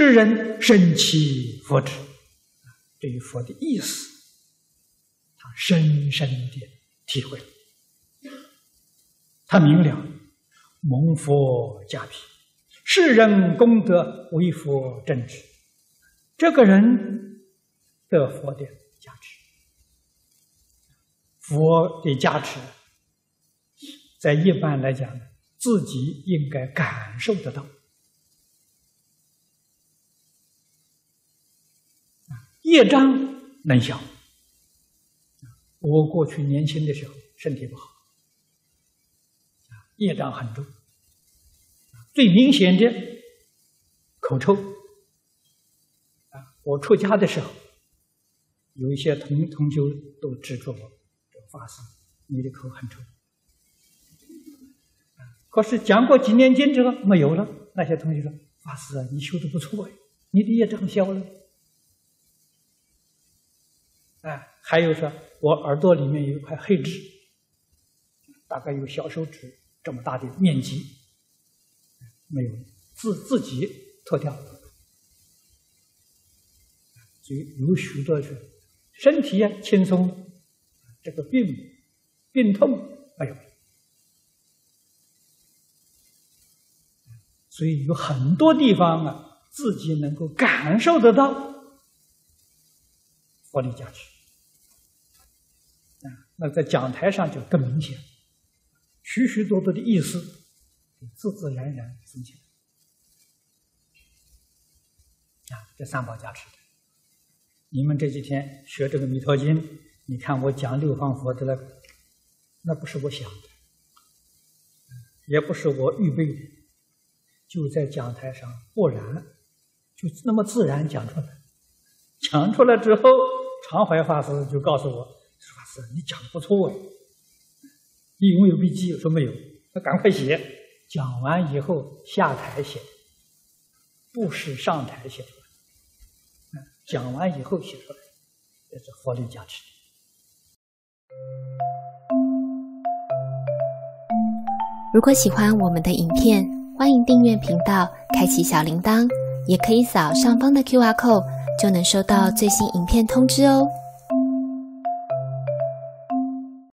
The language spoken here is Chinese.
世人深其佛智，对于佛的意思，他深深的体会，他明了蒙佛加庇，世人功德为佛正知，这个人得佛的加持，佛的加持，在一般来讲，自己应该感受得到。业障能消。我过去年轻的时候身体不好，业障很重，最明显的口臭。我出家的时候，有一些同同修都指出我，这法师，你的口很臭。可是讲过几年经之后没有了，那些同学说，法师啊，你修的不错哎，你的业障消了。哎，还有说，我耳朵里面有一块黑痣，大概有小手指这么大的面积，没有，自自己脱掉。所以有许多是身体呀轻松，这个病病痛没有，所以有很多地方啊，自己能够感受得到。佛力加持啊，那在讲台上就更明显，许许多多的意思，自自然然生起啊，这三宝加持。你们这几天学这个《弥陀经》，你看我讲六方佛的那，那不是我想的，也不是我预备的，就在讲台上，豁然就那么自然讲出来，讲出来之后。常怀法师就告诉我：“法师，你讲的不错哎，你有没有笔记？”我说没有，那赶快写。讲完以后下台写，不是上台写。讲完以后写出来，这是佛力加持。如果喜欢我们的影片，欢迎订阅频道，开启小铃铛，也可以扫上方的 Q R code。就能收到最新影片通知哦。